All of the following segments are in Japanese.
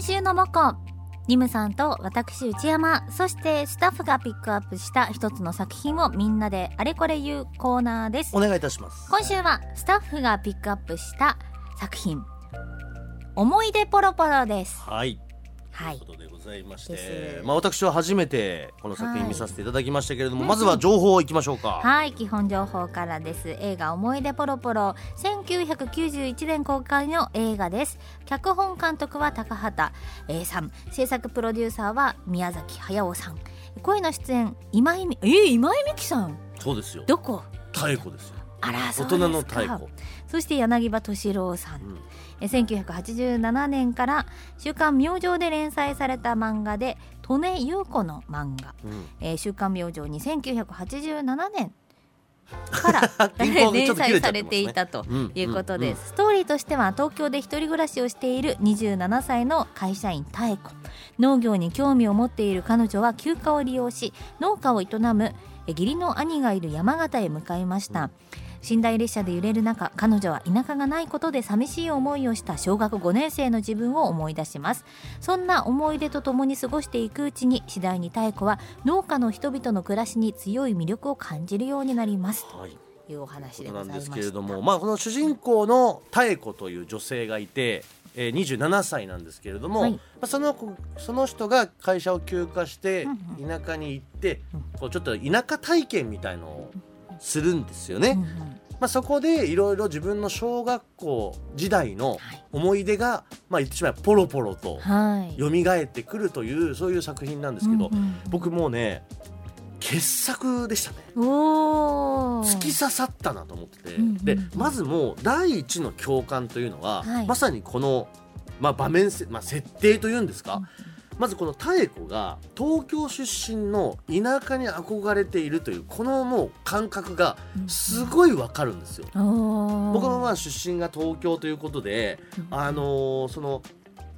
今週のモコニムさんと私内山。そしてスタッフがピックアップした一つの作品をみんなであれこれ言うコーナーです。お願いいたします。今週はスタッフがピックアップした作品。思い出ポロポロです。はいはいということでございましです。てまあ私は初めてこの作品見させていただきましたけれども、はいまずは情報いきましょうか、はい基本情報からです。映画思い出ポロポロ1991年公開の映画です。脚本監督は高畑 A さん。制作プロデューサーは宮崎駿さん。声の出演今井美えー、今井美樹さん？そうですよ。どこ？妙子ですよ。あら大人の太鼓そして柳葉敏郎さん、うん。え1987年から「週刊明星」で連載された漫画で利根優子の漫画。うん「えー週刊明星」に1987年から 連載されていたとうん。いうことうん。です、ストーリーとしては東京で一人暮らしをしている27歳の会社員妙子。農業に興味を持っている彼女は休暇を利用し農家を営むえ義理の兄がいる山形へ向かいました、寝台列車で揺れる中彼女は田舎がないことで寂しい思いをした小学5年生の自分を思い出します。そんな思い出とともに過ごしていくうちに次第に妙子は農家の人々の暮らしに強い魅力を感じるようになります。はい。というお話とでなんですけれども、まあ、この主人公の妙子という女性がいて、えー、27歳なんですけれども、はい。まあ、その子その人が会社を休暇してうん田舎に行って、うんこうちょっと田舎体験みたいのをするんですよね。うんうん。まあ、そこでいろいろ自分の小学校時代のはい。思い出が、まあ、言ってしまえばポロポロとはい。蘇ってくるというそういう作品なんですけど、うんうん僕もうね傑作でしたね。突き刺さったなと思ってて、うんうんでまずもう第一の共感というのは、はい。まさにこの、まあ、場面せ、まあ、設定というんですか、うんまずこの妙子が東京出身の田舎に憧れているというこのもう感覚がすごいわかるんですよ。おー。僕のまあ出身が東京ということで、うん。あのーその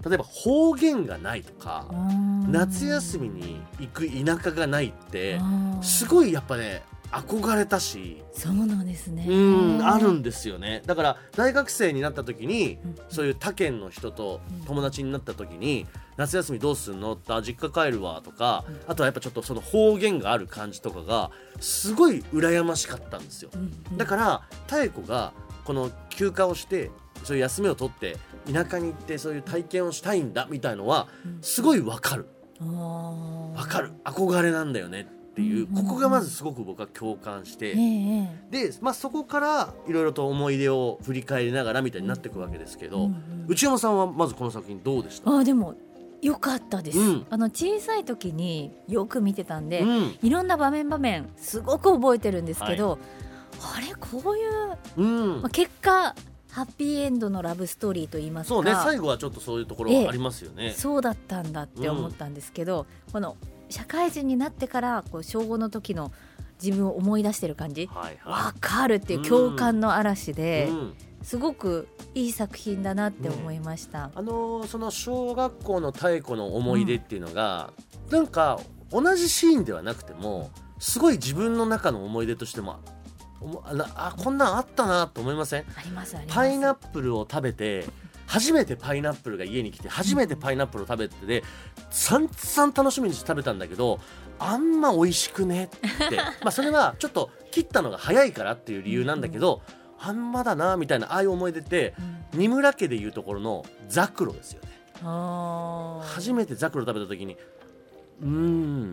例えば方言がないとか、うん夏休みに行く田舎がないってすごいやっぱね憧れたし。そうなんですね。うんあるんですよね。だから大学生になった時にうん。そういう他県の人と友達になった時に夏休みどうすんの？ってあ実家帰るわとかうん。あとはやっぱちょっとその方言がある感じとかがすごい羨ましかったんですよ。うんだから妙子がこの休暇をしてそういう休みを取って田舎に行ってそういう体験をしたいんだみたいのはうん。すごいわかる。わわかる。憧れなんだよねっていう。うんうんうん。ここがまずすごく僕は共感して。えええで、まあ、そこからいろいろと思い出を振り返りながらみたいになっていくわけですけど、えうんうん。内山さんはまずこの作品どうでした？あーでもよかったです、うん。あの小さい時によく見てたんで、うん。いろんな場面場面すごく覚えてるんですけど、あれこういう、うん。まあ、結果ハッピーエンドのラブストーリーと言いますかそうね最後はちょっとそういうところはありますよね。そうだったんだって思ったんですけど、この社会人になってからこう小5の時の自分を思い出してる感じはいはわかるっていう共感の嵐いで、うんすごくいい作品だなって思いました。あのーその小学校の太鼓の思い出っていうのが、なんか同じシーンではなくてもすごい自分の中の思い出としてもあこんなんあったなと思いません？ありますあります。パイナップルを食べて初めてパイナップルが家に来て初めてパイナップルを食べてで散々楽しみにして食べたんだけどあんま美味しくねって。まあそれはちょっと切ったのが早いからっていう理由なんだけど、あんまだなみたいなああいう思い出ってうん。二村家でいうところのザクロですよね。初めてザクロ食べた時にうーん。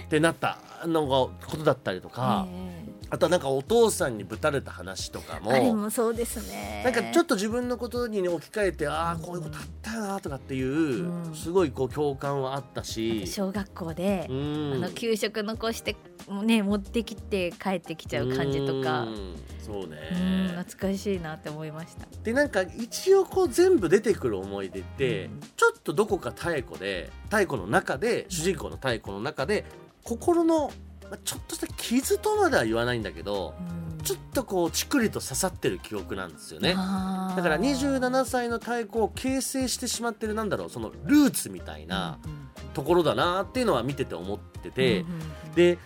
ってなったのがことだったりとか、えあとはなんかお父さんにぶたれた話とかえあれももそうですね。なんかちょっと自分のことに置き換えてああこういうことあったよなとかっていう、うん。すごいこう共感はあったし、小学校でう、ん、あの給食残してね持ってきて帰ってきちゃう感じとか。う。ん。そううんね懐かしいなって思いました。でなんか一応こう全部出てくる思い出って、うん。ちょっとどこか妙子で妙子の中で主人公の妙子の中で心のまあちょっとした傷とまでは言わないんだけどちょっとこうちくりと刺さってる記憶なんですよね。だから27歳の太鼓を形成してしまってるなんだろうそのルーツみたいなところだなっていうのは見てて思ってて、うんうんうんで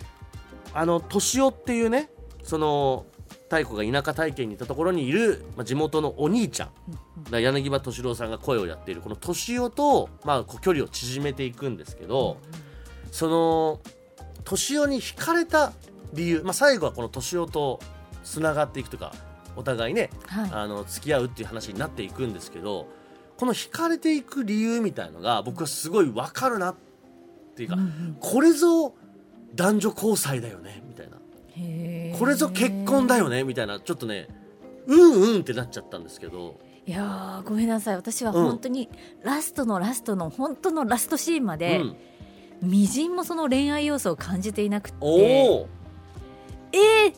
あの敏夫っていうねその太鼓が田舎体験に行ったところにいる、まあ、地元のお兄ちゃんだから柳葉敏郎さんが声をやっているこの敏夫と、まあ、距離を縮めていくんですけど、その敏夫に惹かれた理由、まあ、最後はこの敏夫とつながっていくというかお互いねはい。あの付き合うっていう話になっていくんですけどこの惹かれていく理由みたいのが僕はすごい分かるなっていうか、うんうん。これぞ男女交際だよねみたいな。これぞ結婚だよねみたいなちょっとねうんうんってなっちゃったんですけど。いやーごめんなさい。私はうん。本当にラストのラストの本当のラストシーンまうで、ん、みじんもその恋愛要素を感じていなくて。おおえー、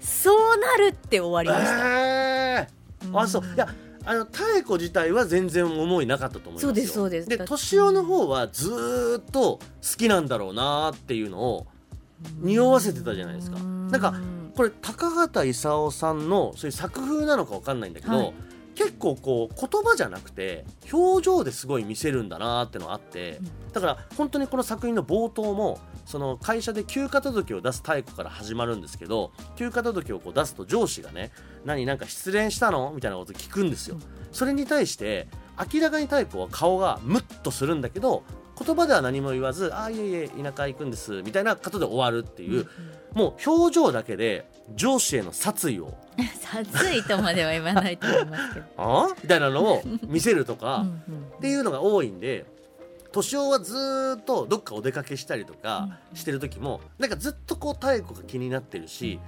そうなるって終わりました、えー、あそう。いやあの妙子自体は全然思いなかったと思いますよ。そうですそうです。で敏夫の方はずーっと好きなんだろうなっていうのを匂わせてたじゃないですか。うんなんかこれ高畑勲さんのそういう作風なのかわかんないんだけど、はい結構こう言葉じゃなくて表情ですごい見せるんだなってのがあって、だから本当にこの作品の冒頭もその会社で休暇届を出す太鼓から始まるんですけど休暇届をこう出すと上司がね「何なんか失恋したの?」みたいなこと聞くんですよ。それに対して明らかに太鼓は顔がムッとするんだけど言葉では何も言わず「ああいえいえ田舎行くんです」みたいなことで終わるっていう、もう表情だけで上司への殺意を。殺意とまでは言わないと思いますけど、あ？あみたいなのを見せるとか、っていうのが多いんで敏夫はずーっとどっかお出かけしたりとかしてる時もなんかずっとこう太鼓が気になってるし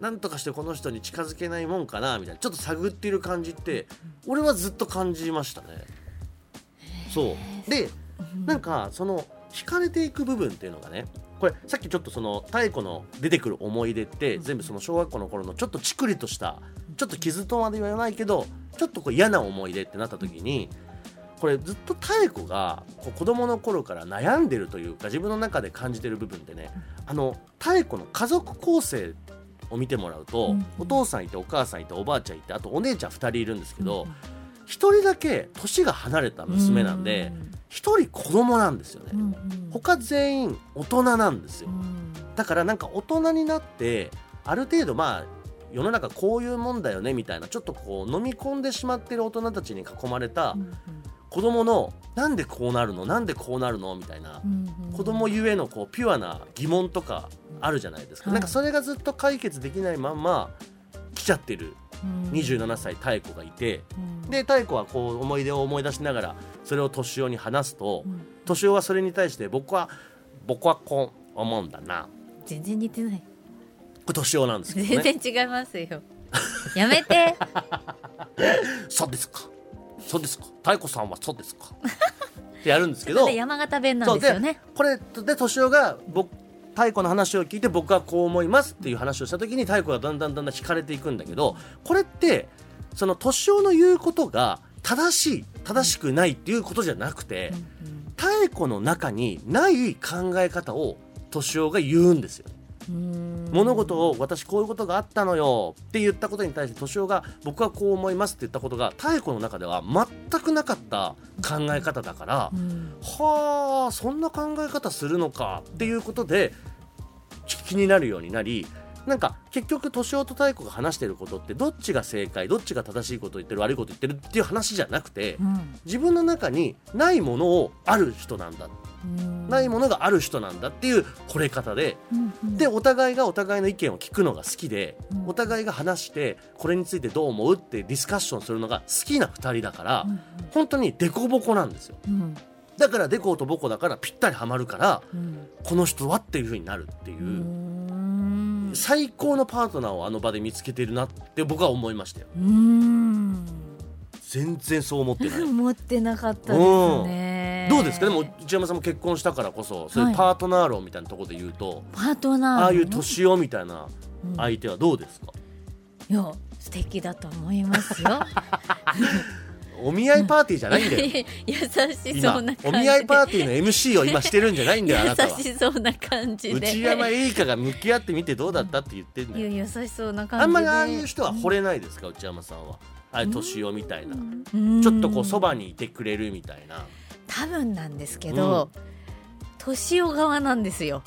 なんとかしてこの人に近づけないもんかなみたいなちょっと探っている感じって俺はずっと感じましたね。そう。でなんかその惹かれていく部分っていうのがねこれさっきちょっとその太鼓の出てくる思い出って全部その小学校の頃のちょっとチクリとしたちょっと傷とまで言わないけどちょっとこう嫌な思い出ってなった時にこれずっと太鼓がこう子供の頃から悩んでるというか自分の中で感じてる部分ってねあの太鼓の家族構成を見てもらうと、うん。お父さんいてお母さんいておばあちゃんいてあとお姉ちゃん2人いるんですけど、一1人だけ年が離れた娘なんで、1人子供なんですよね、他全員大人なんですよ。うん。だからなんか大人になってある程度まあ世の中こういうもんだよねみたいなちょっとこう飲み込んでしまってる大人たちに囲まれたうん子供のなんでこうなるの？なんでこうなるの？みたいな子供ゆえのこうピュアな疑問とかあるじゃないですか、はい。なんかそれがずっと解決できないまんま来ちゃってる。うん27歳太鼓がいてうん。で太鼓はこう思い出を思い出しながらそれを敏夫に話すとうん。敏夫はそれに対して僕は僕はこう思うんだな。全然似てない。これ敏夫なんですけどね。全然違いますよ。やめて。そうですか。そうですか。太鼓さんはそうですか。ってやるんですけど。山形弁なんですよね。これで敏夫が僕太鼓の話を聞いて僕はこう思いますっていう話をした時に太鼓がだんだんだんだん惹かれていくんだけどこれってその敏夫の言うことが正しい正しくないっていうことじゃなくて太鼓の中にない考え方を敏夫が言うんですよ。うん。物事を私こういうことがあったのよ。って言ったことに対して敏夫が僕はこう思いますって言ったことが太鼓の中では全くなかった考え方だから、うん。はあそんな考え方するのかっていうことでき気になるようになりなんか結局敏夫と太鼓が話してることってどっちが正解どっちが正しいことを言ってる悪いことを言ってるっていう話じゃなくてうん。自分の中にないものをある人なんだ。うん。ないものがある人なんだっていう惚れ方でうんうん。でお互いがお互いの意見を聞くのが好きでうん。お互いが話してこれについてどう思うってディスカッションするのが好きな2人だからうん本当にデコボコなんですよ。うん。だからデコとボコだからぴったりハマるからうん。この人はっていう風になるっていう。うん最高のパートナーをあの場で見つけてるなって僕は思いましたよ。うん。全然そう思ってない。思ってなかったですね。どうですか？でも内山さんも結婚したからこそそういうパートナー論みたいなところで言うと、パートナーのああいう年男みたいなうん。相手はどうですか、いや素敵だと思いますよ お見合いパーティーじゃないんだよ。優しそうな感じで。今お見合いパーティーの MC を今してるんじゃないんだよあなたは。優しそうな感じで。内山エリカが向き合ってみてどうだったって言ってんだよ。優しそうな感じで。あんまりああいう人は惚れないですか内山さんは。ああいう年男みたいな。うん。ちょっとこうそばにいてくれるみたいな。多分なんですけど年男側なんですよ。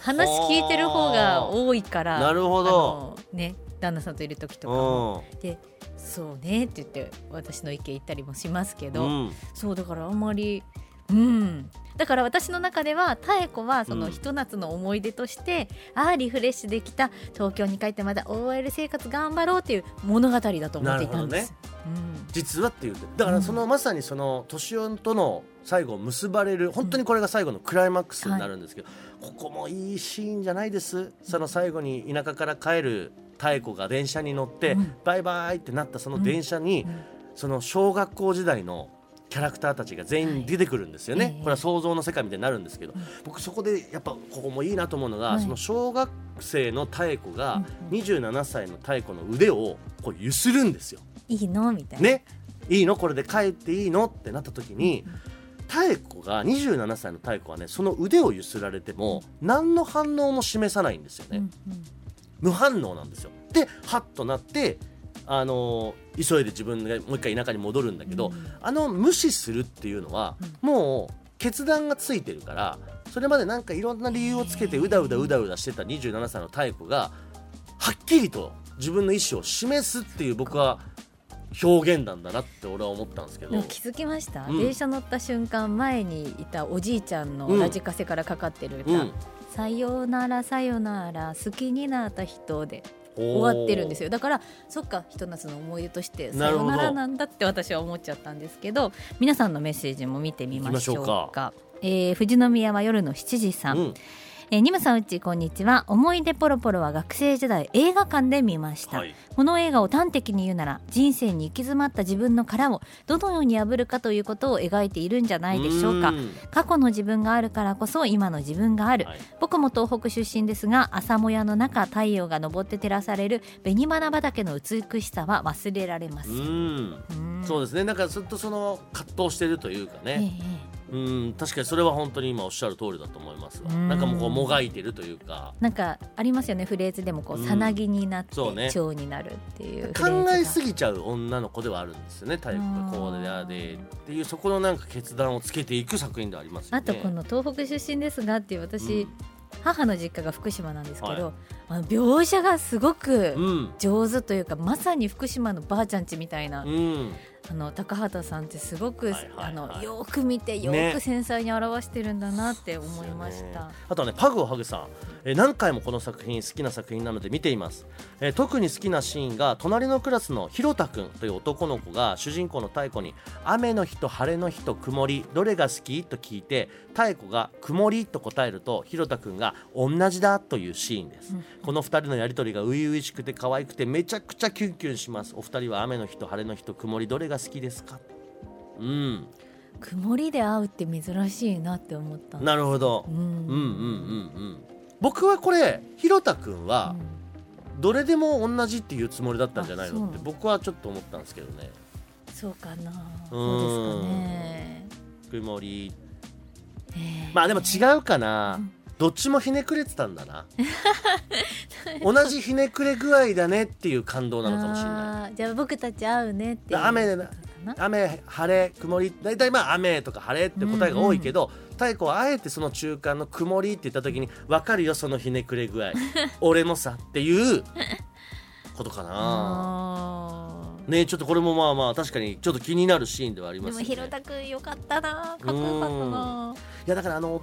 話聞いてる方が多いからなるほど。ね旦那さんといる時とうかも。ん。でそうねって言って私の意見言ったりもしますけど、うん。そうだからあんまりうん。だから私の中では妙子はそのうん。ひと夏の思い出として、ああリフレッシュできた。東京に帰ってまた OL 生活頑張ろうっていう物語だと思っていたんです。実はっていう。だからその、まさにその年男との最後結ばれる本当にこれが最後のクライマックスになるんですけど、ここもいいシーンじゃないです。その最後に田舎から帰る妙子が電車に乗って、うん。バイバイってなったその電車に、うん。その小学校時代のキャラクターたちが全員出てくるんですよね、はいええ。これは想像の世界みたいになるんですけど、僕そこでやっぱここもいいなと思うのが、はい。その小学生の妙子がうんうん。27歳の妙子の腕をこうゆするんですよ。いいの？みたいな。ね。いいの？これで帰っていいの？ってなった時に妙子が27歳の妙子はねその腕をゆすられても何の反応も示さないんですよね、うん無反応なんですよ。でハッとなってあのー急いで自分がもう一回田舎に戻るんだけど、うん。あの無視するっていうのは、もう決断がついてるからそれまでなんかいろんな理由をつけてうだうだうだうだしてた27歳の妙子がはっきりと自分の意思を示すっていう僕は表現なんだなって俺は思ったんですけど。気づきました、うん。電車乗った瞬間前にいたおじいちゃんのうん。ラジカセからかかってる歌「うんさよならさよなら好きになった人」で終終わってるんですよ。だからそっかひと夏の思い出として「さよなら」なんだって私は思っちゃったんですけど皆さんのメッセージも見てみましょう行きましょうか。えー富士宮は夜の7時さん、うんえーニムさんうちこんにちは。思い出ポロポロは学生時代映画館で見ました、はい。この映画を端的に言うなら人生に行き詰まった自分の殻をどのように破るかということを描いているんじゃないでしょうか。ん。過去の自分があるからこそ今の自分がある、はい。僕も東北出身ですが朝もやの中太陽が昇って照らされる紅花畑の美しさは忘れられません、そうですね。なんかずっとその葛藤してるというかええね、うん確かにそれは本当に今おっしゃる通りだと思いますわ。うん。なんかもうこうもがいてるというか。なんかありますよねフレーズでもこううん。さなぎになってそうね蝶になるっていう考えすぎぎちゃう女の子ではあるんですよねタイプがこうでああでっていうそこのなんか決断をつけていく作品ではありますよね。あとこの東北出身ですがっていう私、母の実家が福島なんですけど、はい。あの描写がすごくうん。上手というか、まさに福島のばあちゃんちみたいな、うんあの高畑さんってすごく、はいはいはい。あのよく見てよねく繊細に表してるんだなって思いました。ね。あとはねパグをハグさん、えー何回もこの作品好きな作品なので見ています、えー特に好きなシーンが隣のクラスのひろたくんという男の子が主人公の太子に雨の日と晴れの日と曇り。どれが好きと聞いて太子が曇りと答えるとひろたくんが同じだというシーンです、うん。この2人のやり取りが初々しくて可愛くてめちゃくちゃキュンキュンします。お二人は雨の日と晴れの日と曇り。どれが好きですか？うん。曇りで会うって珍しいなって思った。なるほど。うん。うんうんうんうん。僕はこれひろたくんはどれでも同じっていうつもりだったんじゃないのって僕はちょっと思ったんですけどね。そうかな。ん。そうですかね。曇り。えー。まあでも違うかな。うん。どっちもひねくれてたんだな 同じひねくれ具合だねっていう感動なのかもしれない。じゃあ僕たち会うねって雨雨晴れ曇り大体まあ雨とか晴れって答えが多いけど、太子はあえてその中間の曇りって言った時に分かるよそのひねくれ具合。俺もさっていうことかな。ねちょっとこれもまあまあ確かにちょっと気になるシーンではありまよね。ですもひろたくんよかったなかっこよかったないやだからあの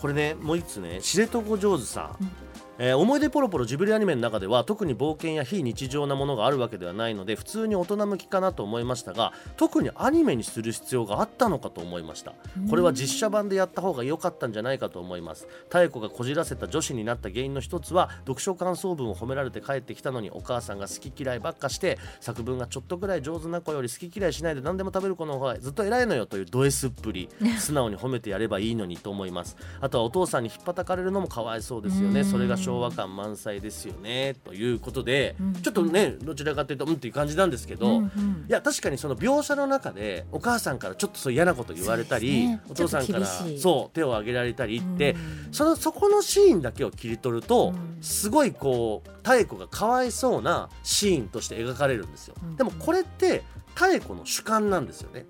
これねもう一つね知床上手さん、うんえー思い出ポロポロジブリアニメの中では特に冒険や非日常なものがあるわけではないので普通に大人向きかなと思いましたが特にアニメにする必要があったのかと思いました。これは実写版でやった方が良かったんじゃないかと思います。妙子がこじらせた女子になった原因の一つは読書感想文を褒められて帰ってきたのにお母さんが好き嫌いばっかして作文がちょっとぐらい上手な子より好き嫌いしないで何でも食べる子の方がずっと偉いのよというド S っぷり 素直に褒めてやればいいのにと思います。あとはお父さんに引っ叩かれるのもかわいそうですようん。ねそれが昭和感満載ですよねということでうん。ちょっとねどちらかというとうんっていう感じなんですけど、うんうん。いや確かにその描写の中でお母さんからちょっとそう嫌なこと言われたり、そうお父さんからそう手を挙げられたりって、うん。そのそこのシーンだけを切り取ると、うん。すごいこう妙子がかわいそうなシーンとして描かれるんですよ、うん。でもこれって妙子の主観なんですよね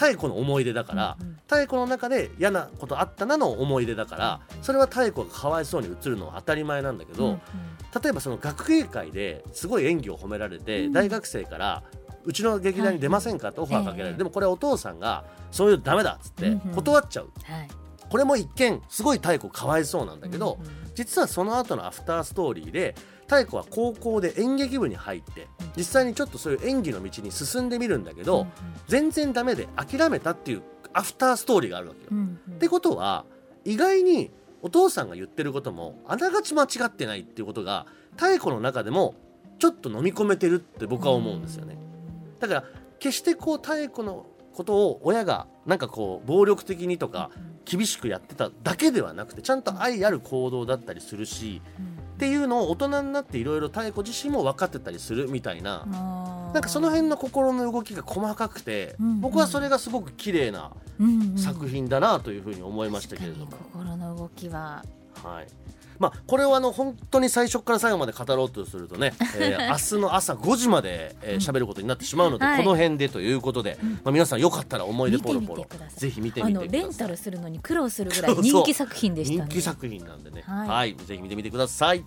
妙子の思い出だから、うんうん。妙子の中で嫌なことあったなの思い出だからそれは妙子がかわいそうに映るのは当たり前なんだけど、うんうん。例えばその学芸会ですごい演技を褒められて、うん。大学生からうちの劇団に出ませんかってオファーかけられる、ええでもこれお父さんがそういうのダメだっつってうんうん。断っちゃう、はい。これも一見すごい妙子かわいそうなんだけど、うんうん実はその後のアフターストーリーで妙子は高校で演劇部に入って実際にちょっとそういう演技の道に進んでみるんだけど、うん全然ダメで諦めたっていうアフターストーリーがあるわけよ。うんうん。ってことは意外にお父さんが言ってることもあながち間違ってないっていうことが妙子の中でもちょっと飲み込めてるって僕は思うんですよね。だから決してこう妙子のことを親がなんかこう暴力的にとか厳しくやってただけではなくてちゃんと愛ある行動だったりするしっていうのを大人になっていろいろ妙子自身も分かってたりするみたいな。なんかその辺の心の動きが細かくてうん僕はそれがすごく綺麗な作品だなというふうに思いましたけれども。心の動きは。はいまあ、これをあの本当に最初から最後まで語ろうとするとね、えー明日の朝5時まで喋、えー喋ることになってしまうので、はい。この辺でということで、うん。まあ、皆さんよかったら思い出ポロポロ。ぜひ見てあみてください。のレンタルするのに苦労するぐらい人気作品でしたね。人気作品なんでね、はい。はい、ぜひ見てみてください